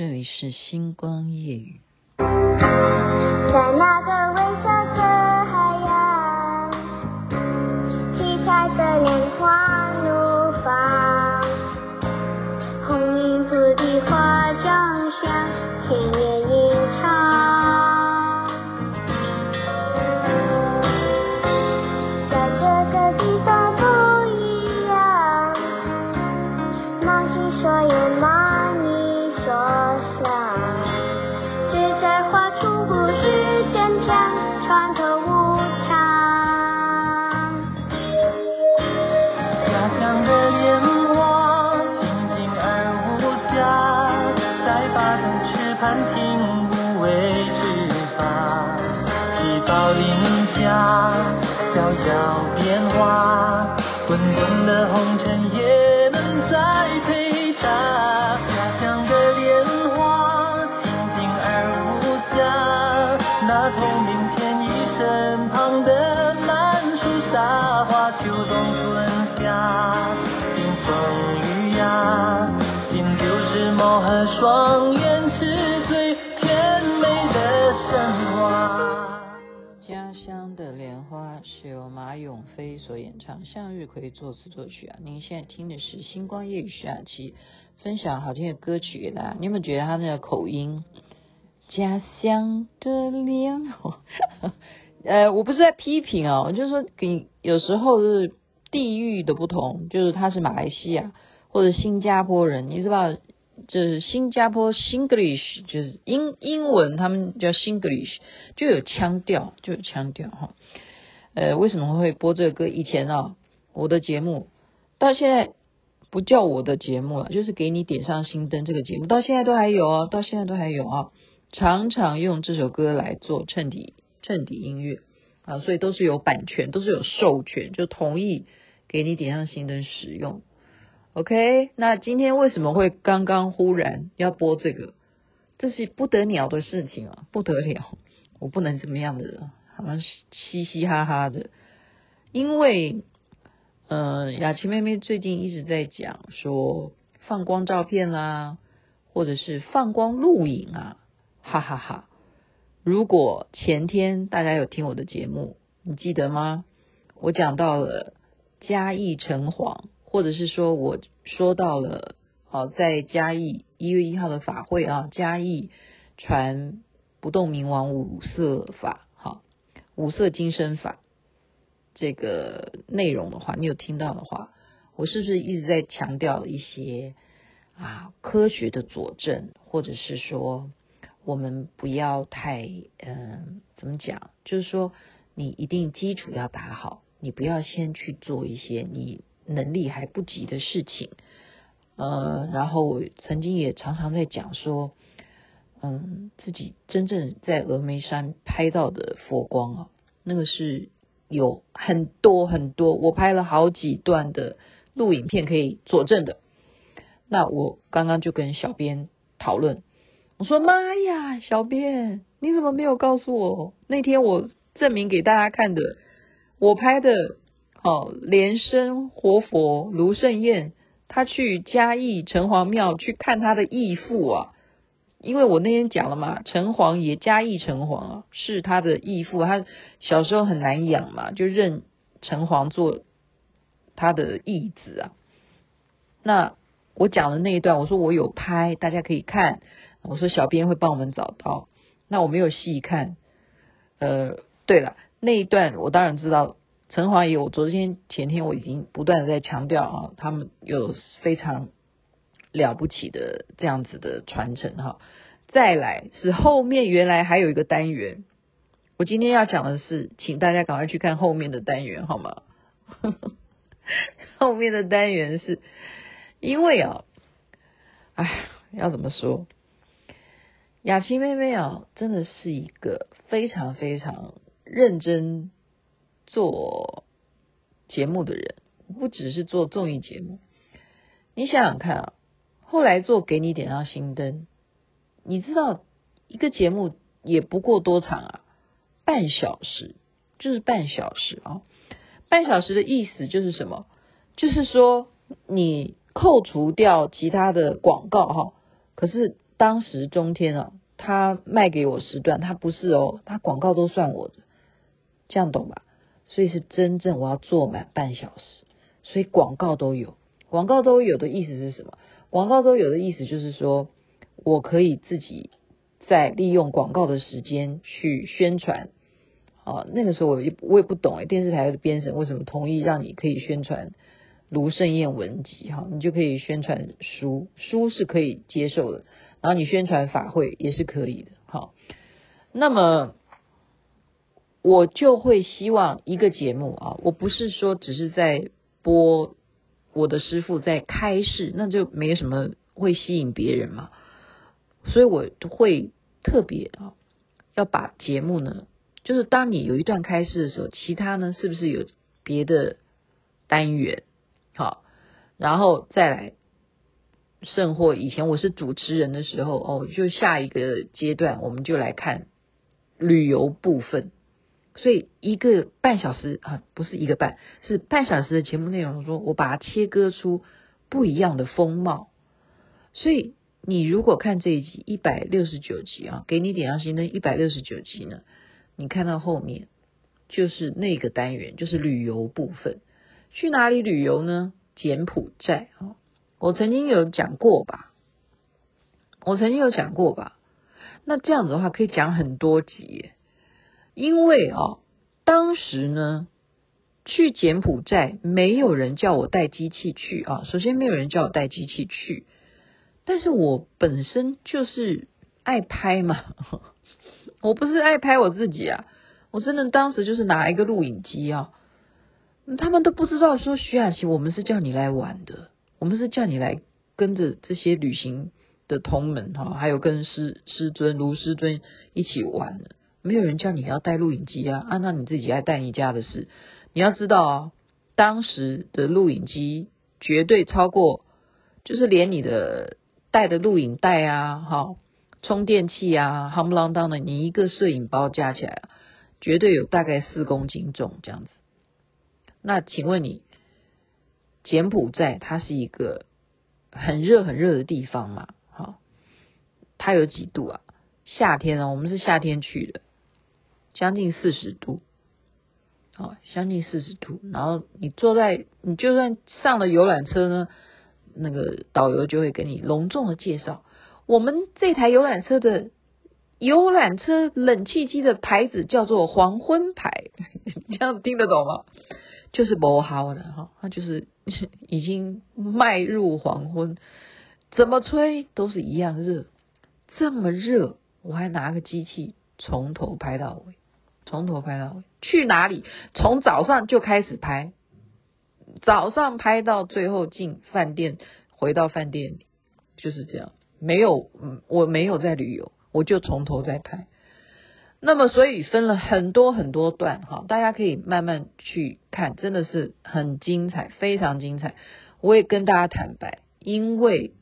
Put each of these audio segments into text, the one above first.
这里是星光夜语。在那个小小变化，滚滚的红尘也向日葵作词作曲啊。您现在听的是星光夜雨徐雅琪分享好听的歌曲给大家。你有没有觉得他那个口音？家乡的莲花，呃，我不是在批评哦，我就是说给有时候是地域的不同，就是他是马来西亚或者新加坡人，你知道？就是新加坡 Singlish，就是英英文，他们叫 Singlish，就有腔调，就有腔调哈。呃，为什么会播这个歌？以前啊，我的节目到现在不叫我的节目了，就是给你点上心灯这个节目，到现在都还有啊，到现在都还有啊，常常用这首歌来做衬底衬底音乐啊，所以都是有版权，都是有授权，就同意给你点上心灯使用。OK，那今天为什么会刚刚忽然要播这个？这是不得了的事情啊，不得了！我不能怎么样的，好像嘻嘻哈哈的。因为，呃，雅琪妹妹最近一直在讲说放光照片啦，或者是放光录影啊，哈哈哈。如果前天大家有听我的节目，你记得吗？我讲到了嘉义城隍。或者是说，我说到了，好，在嘉义一月一号的法会啊，嘉义传不动明王五色法，好，五色金身法这个内容的话，你有听到的话，我是不是一直在强调一些啊科学的佐证，或者是说，我们不要太嗯、怎么讲？就是说，你一定基础要打好，你不要先去做一些你。能力还不及的事情，呃，然后我曾经也常常在讲说，嗯，自己真正在峨眉山拍到的佛光啊，那个是有很多很多，我拍了好几段的录影片可以佐证的。那我刚刚就跟小编讨论，我说妈呀，小编你怎么没有告诉我？那天我证明给大家看的，我拍的。好，莲生活佛卢胜彦，他去嘉义城隍庙去看他的义父啊，因为我那天讲了嘛，城隍爷嘉义城隍啊是他的义父，他小时候很难养嘛，就认城隍做他的义子啊。那我讲的那一段，我说我有拍，大家可以看，我说小编会帮我们找到，那我没有细看。呃，对了，那一段我当然知道。城隍爷，我昨天前天我已经不断的在强调啊，他们有非常了不起的这样子的传承哈。再来是后面原来还有一个单元，我今天要讲的是，请大家赶快去看后面的单元好吗？后面的单元是因为啊，哎，要怎么说？雅琪妹妹啊，真的是一个非常非常认真。做节目的人，不只是做综艺节目。你想想看啊，后来做给你点上心灯，你知道一个节目也不过多长啊，半小时，就是半小时啊。半小时的意思就是什么？就是说你扣除掉其他的广告哈，可是当时中天啊，他卖给我时段，他不是哦，他广告都算我的，这样懂吧？所以是真正我要做满半小时，所以广告都有，广告都有的意思是什么？广告都有的意思就是说我可以自己在利用广告的时间去宣传。啊，那个时候我也我也不懂哎，电视台的编审为什么同意让你可以宣传卢盛燕文集哈？你就可以宣传书，书是可以接受的，然后你宣传法会也是可以的。好，那么我就会希望一个节目啊，我不是说只是在播我的师傅在开示，那就没什么会吸引别人嘛，所以我会特别啊，要把节目呢。就是当你有一段开示的时候，其他呢是不是有别的单元？好，然后再来，甚或以前我是主持人的时候，哦，就下一个阶段我们就来看旅游部分。所以一个半小时啊，不是一个半，是半小时的节目内容，说我把它切割出不一样的风貌。所以你如果看这一集一百六十九集啊，给你点亮心灯一百六十九集呢？你看到后面就是那个单元，就是旅游部分。去哪里旅游呢？柬埔寨啊，我曾经有讲过吧，我曾经有讲过吧。那这样子的话，可以讲很多集，因为啊，当时呢去柬埔寨，没有人叫我带机器去啊。首先，没有人叫我带机器去，但是我本身就是爱拍嘛。我不是爱拍我自己啊，我真的当时就是拿一个录影机啊，他们都不知道说徐雅琪，我们是叫你来玩的，我们是叫你来跟着这些旅行的同门哈，还有跟师师尊卢师尊一起玩的，没有人叫你要带录影机啊，按照你自己爱带你家的事，你要知道啊，当时的录影机绝对超过，就是连你的带的录影带啊，哈。充电器啊，夯不啷当的，你一个摄影包加起来，绝对有大概四公斤重这样子。那请问你，柬埔寨它是一个很热很热的地方嘛？好，它有几度啊？夏天呢，我们是夏天去的，将近四十度，好，将近四十度。然后你坐在，你就算上了游览车呢，那个导游就会给你隆重的介绍。我们这台游览车的游览车冷气机的牌子叫做黄昏牌，这样听得懂吗？就是不好的哈，它就是已经迈入黄昏，怎么吹都是一样热，这么热，我还拿个机器从头拍到尾，从头拍到，去哪里？从早上就开始拍，早上拍到最后进饭店，回到饭店，就是这样。没有，嗯，我没有在旅游，我就从头再拍。那么，所以分了很多很多段，哈，大家可以慢慢去看，真的是很精彩，非常精彩。我也跟大家坦白，因为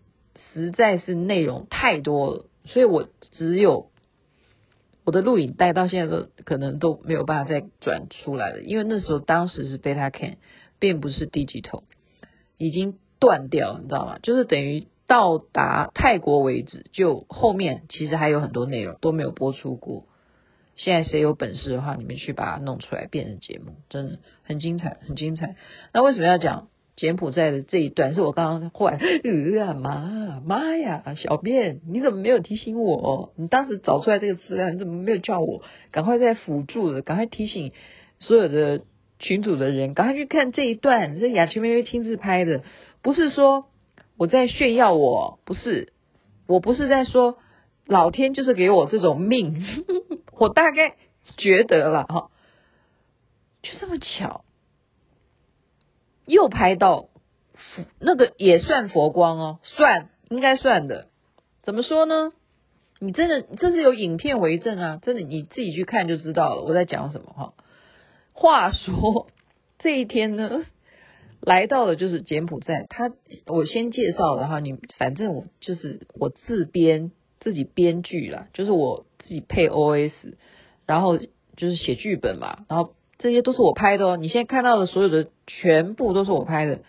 实在是内容太多了，所以我只有我的录影带到现在都可能都没有办法再转出来了，因为那时候当时是 Beta Can，并不是 Digital，已经断掉，你知道吗？就是等于。到达泰国为止，就后面其实还有很多内容都没有播出过。现在谁有本事的话，你们去把它弄出来变成节目，真的很精彩，很精彩。那为什么要讲柬埔寨的这一段？是我刚刚后来，呃妈妈呀，小便你怎么没有提醒我？你当时找出来这个资料，你怎么没有叫我赶快再辅助的，赶快提醒所有的群组的人，赶快去看这一段，这雅琪妹妹亲自拍的，不是说。我在炫耀我，我不是，我不是在说老天就是给我这种命，我大概觉得了哈，就这么巧，又拍到那个也算佛光哦，算应该算的，怎么说呢？你真的这是有影片为证啊，真的你自己去看就知道了，我在讲什么哈。话说 这一天呢？来到的就是柬埔寨，他我先介绍的话，你反正我就是我自编自己编剧啦，就是我自己配 OS，然后就是写剧本嘛，然后这些都是我拍的哦。你现在看到的所有的全部都是我拍的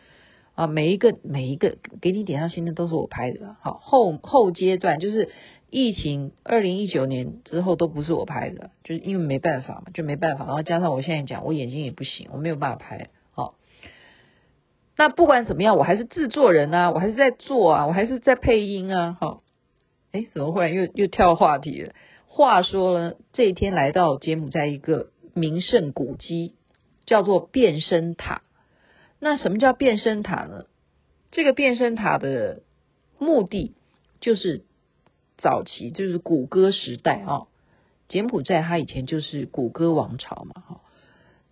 啊，每一个每一个给你点上心的都是我拍的。好，后后阶段就是疫情二零一九年之后都不是我拍的，就是因为没办法嘛，就没办法。然后加上我现在讲，我眼睛也不行，我没有办法拍。好，那不管怎么样，我还是制作人啊，我还是在做啊，我还是在配音啊。好，哎，怎么忽然又又跳话题了？话说了，这一天来到柬埔寨一个名胜古迹，叫做变身塔。那什么叫变身塔呢？这个变身塔的目的就是早期就是古歌时代啊，柬埔寨它以前就是古歌王朝嘛，哈，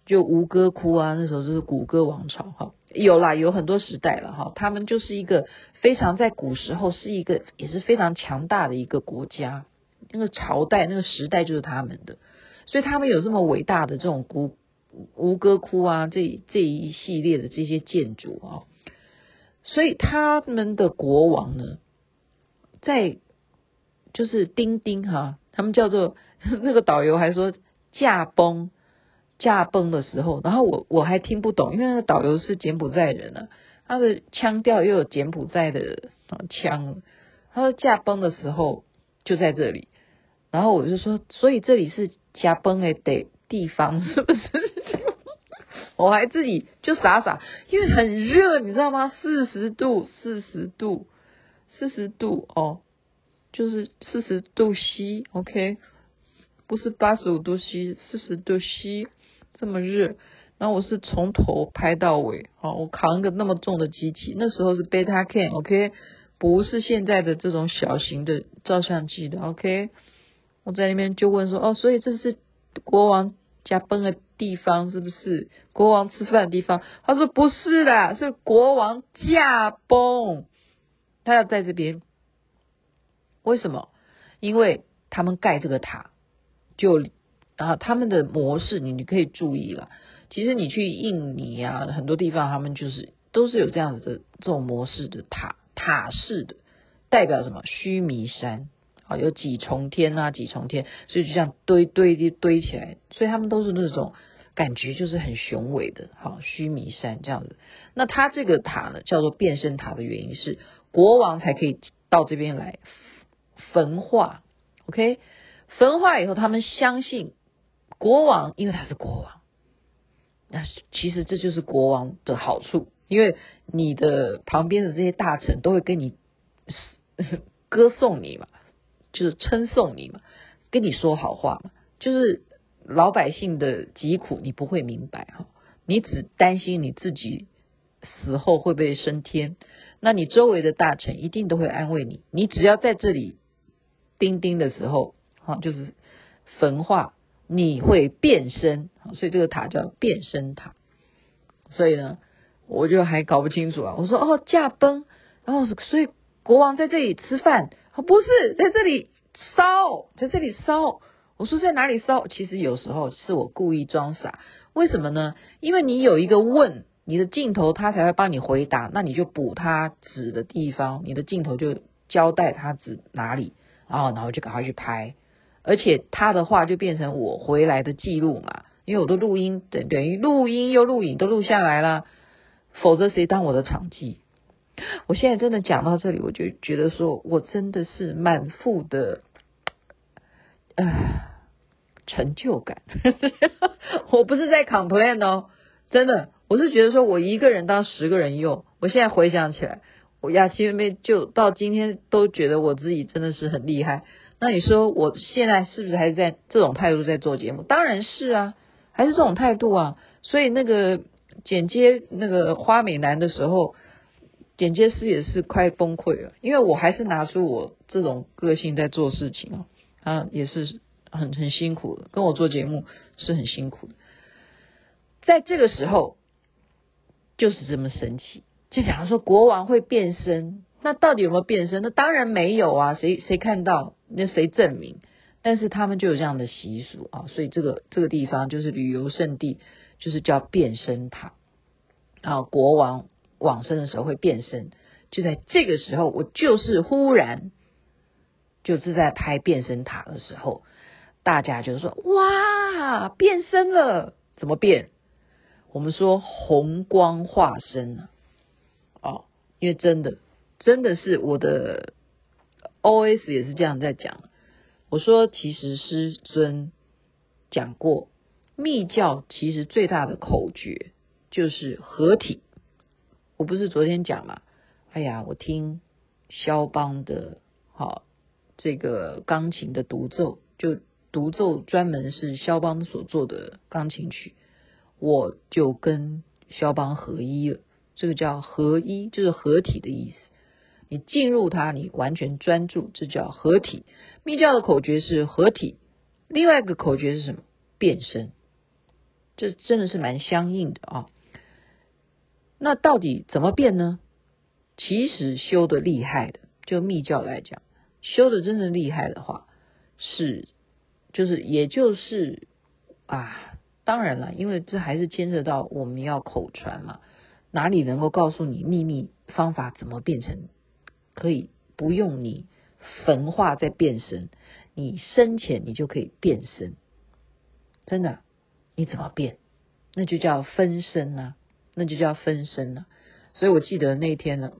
就吴哥窟啊，那时候就是古歌王朝哈，有啦，有很多时代了哈，他们就是一个非常在古时候是一个也是非常强大的一个国家，那个朝代那个时代就是他们的，所以他们有这么伟大的这种古。吴哥窟啊，这这一系列的这些建筑啊，所以他们的国王呢，在就是丁丁哈，他们叫做 那个导游还说驾崩驾崩的时候，然后我我还听不懂，因为那个导游是柬埔寨人啊，他的腔调又有柬埔寨的腔，他说驾崩的时候就在这里，然后我就说，所以这里是加崩的地。地 方是不是？我还自己就傻傻，因为很热，你知道吗？四十度，四十度，四十度哦，就是四十度 C。OK，不是八十五度 C，四十度 C，这么热。然后我是从头拍到尾，哦，我扛一个那么重的机器，那时候是 Betacam，OK，不是现在的这种小型的照相机的，OK。我在那边就问说，哦，所以这是。国王驾崩的地方是不是国王吃饭的地方？他说不是的，是国王驾崩，他要在这边。为什么？因为他们盖这个塔，就啊，他们的模式你你可以注意了。其实你去印尼啊，很多地方他们就是都是有这样子的这种模式的塔，塔式的，代表什么？须弥山。啊，有几重天啊，几重天，所以就这样堆堆堆堆起来，所以他们都是那种感觉，就是很雄伟的。好，须弥山这样子。那它这个塔呢，叫做变身塔的原因是国王才可以到这边来焚化。OK，焚化以后，他们相信国王，因为他是国王，那其实这就是国王的好处，因为你的旁边的这些大臣都会跟你 歌颂你嘛。就是称颂你嘛，跟你说好话嘛，就是老百姓的疾苦你不会明白哈，你只担心你自己死后会不会升天，那你周围的大臣一定都会安慰你，你只要在这里叮叮的时候哈，就是焚化，你会变身，所以这个塔叫变身塔，所以呢，我就还搞不清楚啊，我说哦驾崩，然后所以国王在这里吃饭。不是在这里烧，在这里烧。我说在哪里烧？其实有时候是我故意装傻。为什么呢？因为你有一个问，你的镜头他才会帮你回答，那你就补他指的地方，你的镜头就交代他指哪里，然后然后就赶快去拍。而且他的话就变成我回来的记录嘛，因为我的录音等等于录音又录影都录下来了，否则谁当我的场记？我现在真的讲到这里，我就觉得说我真的是满腹的呃成就感。我不是在 complain 哦，真的，我是觉得说我一个人当十个人用。我现在回想起来，我雅琪妹妹就到今天都觉得我自己真的是很厉害。那你说我现在是不是还是在这种态度在做节目？当然是啊，还是这种态度啊。所以那个剪接那个花美男的时候。剪接师也是快崩溃了，因为我还是拿出我这种个性在做事情啊，啊，也是很很辛苦的，跟我做节目是很辛苦的。在这个时候，就是这么神奇，就假如说国王会变身，那到底有没有变身？那当然没有啊，谁谁看到，那谁证明？但是他们就有这样的习俗啊，所以这个这个地方就是旅游胜地，就是叫变身塔啊，国王。往生的时候会变身，就在这个时候，我就是忽然就是在拍变身塔的时候，大家就说：“哇，变身了！怎么变？我们说红光化身啊，因为真的真的是我的 OS 也是这样在讲。我说，其实师尊讲过，密教其实最大的口诀就是合体。我不是昨天讲嘛？哎呀，我听肖邦的，好这个钢琴的独奏，就独奏专门是肖邦所做的钢琴曲，我就跟肖邦合一了。这个叫合一，就是合体的意思。你进入它，你完全专注，这叫合体。密教的口诀是合体，另外一个口诀是什么？变身。这真的是蛮相应的啊。那到底怎么变呢？其实修的厉害的，就密教来讲，修的真正厉害的话，是就是也就是啊，当然了，因为这还是牵涉到我们要口传嘛，哪里能够告诉你秘密方法怎么变成？可以不用你焚化再变身，你生前你就可以变身，真的？你怎么变？那就叫分身、啊，那就叫分身了、所以我记得那天呢，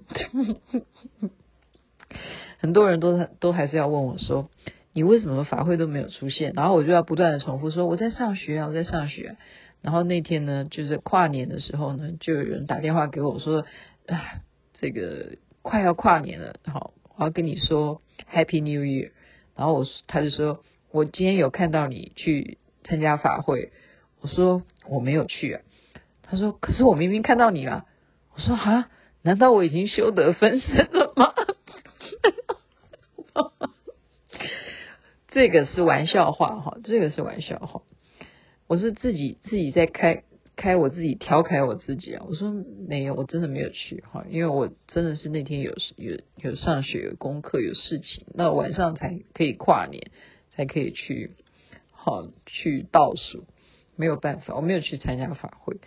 很多人都都还是要问我说，你为什么法会都没有出现？然后我就要不断的重复说，我在上学啊，我在上学。然后那天呢，就是跨年的时候呢，就有人打电话给我说，啊，这个。快要跨年了，好，我要跟你说 Happy New Year。然后我他就说，我今天有看到你去参加法会。我说我没有去啊。他说，可是我明明看到你了。我说啊，难道我已经修得分身了吗？这个是玩笑话哈，这个是玩笑话。我是自己自己在开。开我自己调侃我自己啊！我说没有，我真的没有去哈，因为我真的是那天有有有上学、有功课、有事情，那晚上才可以跨年，才可以去好去倒数，没有办法，我没有去参加法会。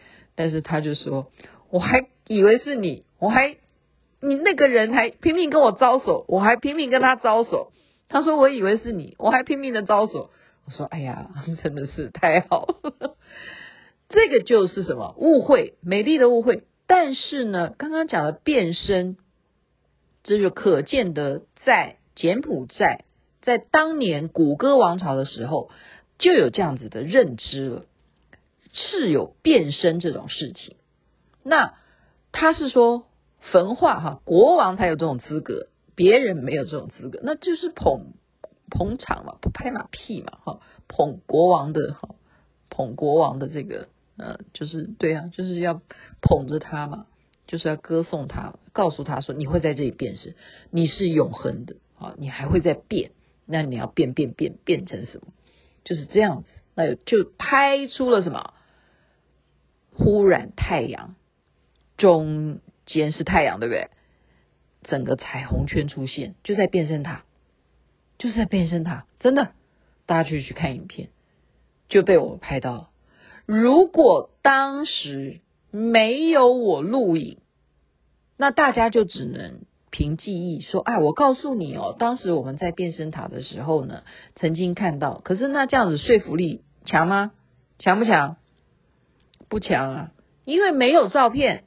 但是他就说，我还以为是你，我还你那个人还拼命跟我招手，我还拼命跟他招手。他说我以为是你，我还拼命的招手。我说哎呀，真的是太好了。这个就是什么误会，美丽的误会。但是呢，刚刚讲的变身，这就可见的在柬埔寨，在当年古歌王朝的时候，就有这样子的认知了，是有变身这种事情。那他是说焚化哈，国王才有这种资格，别人没有这种资格，那就是捧捧场嘛，不拍马屁嘛哈，捧国王的哈，捧国王的这个。呃，就是对啊，就是要捧着他嘛，就是要歌颂他，告诉他说你会在这里变身，你是永恒的啊，你还会再变，那你要变变变变成什么？就是这样子，那就拍出了什么？忽然太阳中间是太阳，对不对？整个彩虹圈出现，就在变身塔，就是在变身塔，真的，大家去去看影片，就被我拍到了。如果当时没有我录影，那大家就只能凭记忆说：“哎，我告诉你哦，当时我们在变身塔的时候呢，曾经看到。”可是那这样子说服力强吗？强不强？不强啊，因为没有照片。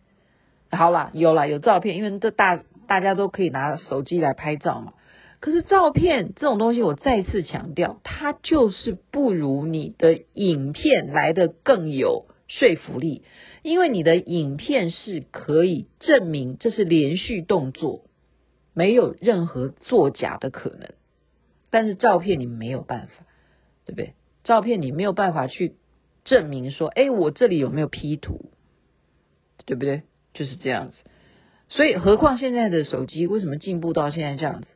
好了，有了有照片，因为这大大家都可以拿手机来拍照嘛。可是照片这种东西，我再次强调，它就是不如你的影片来的更有说服力，因为你的影片是可以证明这是连续动作，没有任何作假的可能。但是照片你没有办法，对不对？照片你没有办法去证明说，哎，我这里有没有 P 图，对不对？就是这样子。所以，何况现在的手机为什么进步到现在这样子？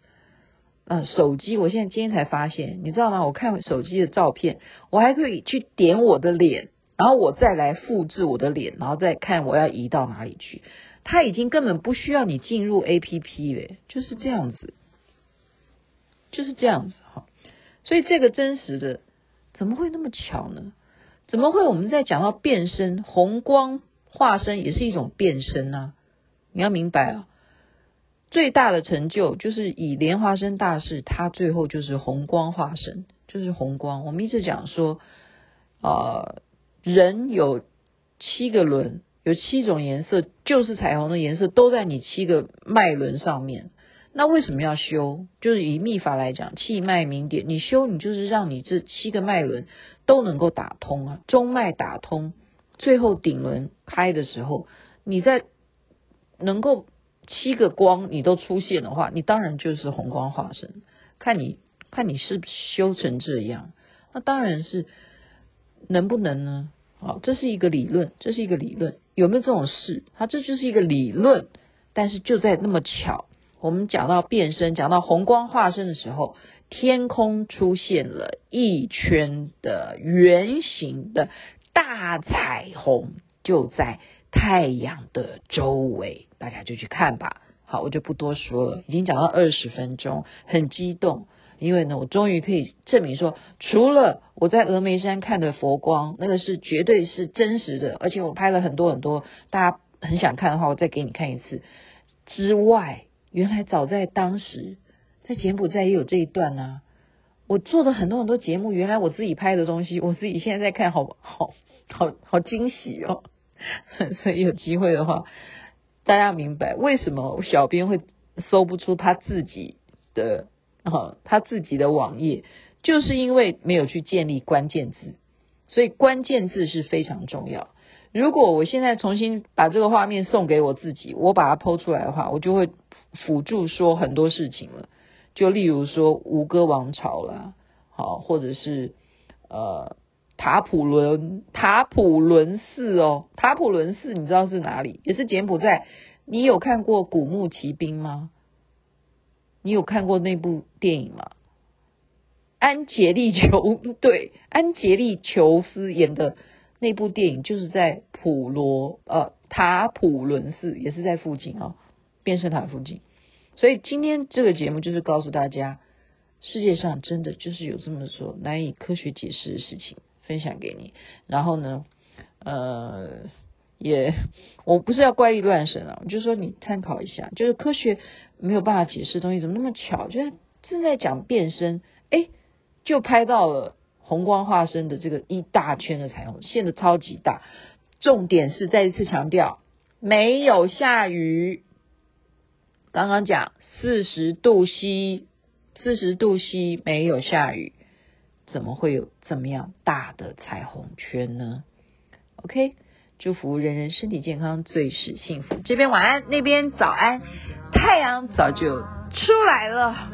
嗯，手机，我现在今天才发现，你知道吗？我看手机的照片，我还可以去点我的脸，然后我再来复制我的脸，然后再看我要移到哪里去。它已经根本不需要你进入 APP 了，就是这样子，就是这样子哈。所以这个真实的怎么会那么巧呢？怎么会我们在讲到变身，红光化身也是一种变身呢？你要明白啊。最大的成就就是以莲花生大士，他最后就是红光化身，就是红光。我们一直讲说，啊、人有七个轮，有七种颜色，就是彩虹的颜色都在你七个脉轮上面。那为什么要修？就是以密法来讲，气脉明点，你修你就是让你这七个脉轮都能够打通啊，中脉打通，最后顶轮开的时候，你在能够七个光你都出现的话，你当然就是红光化身。看你看你是不是修成这样，那当然是能不能呢？好，这是一个理论，这是一个理论，有没有这种事？它这就是一个理论，但是就在那么巧。我们讲到变身，讲到红光化身的时候，天空出现了一圈的圆形的大彩虹，就在太阳的周围，大家就去看吧。好，我就不多说了，已经讲到二十分钟，很激动，因为呢，我终于可以证明说，除了我在峨眉山看的佛光，那个是绝对是真实的，而且我拍了很多很多，大家很想看的话，我再给你看一次之外。原来早在当时，在柬埔寨也有这一段呢、啊。我做的很多很多节目，原来我自己拍的东西，我自己现在在看，好好好好惊喜哦。所以有机会的话，大家明白为什么小编会搜不出他自己的啊他自己的网页，就是因为没有去建立关键字，所以关键字是非常重要。如果我现在重新把这个画面送给我自己，我把它 PO 出来的话，我就会辅助说很多事情了。就例如说吴哥王朝啦，好，或者是呃塔普伦塔普伦寺哦，塔普伦寺你知道是哪里？也是柬埔寨。你有看过《古墓奇兵》吗？你有看过那部电影吗？安杰丽琼 对，安杰丽琼斯演的。那部电影就是在普罗呃塔普伦寺，也是在附近啊，变色塔附近。所以今天这个节目就是告诉大家，世界上真的就是有这么说难以科学解释的事情，分享给你。然后呢，呃，也我不是要怪力乱神啊，我就说你参考一下，就是科学没有办法解释的东西，怎么那么巧？就是正在讲变身，哎，就拍到了。红光化身的这个一大圈的彩虹，现的超级大。重点是再一次强调，没有下雨。刚刚讲四十度西四十度西没有下雨，怎么会有这么样大的彩虹圈呢？OK，祝福人人身体健康，最是幸福。这边晚安，那边早安，太阳早就出来了。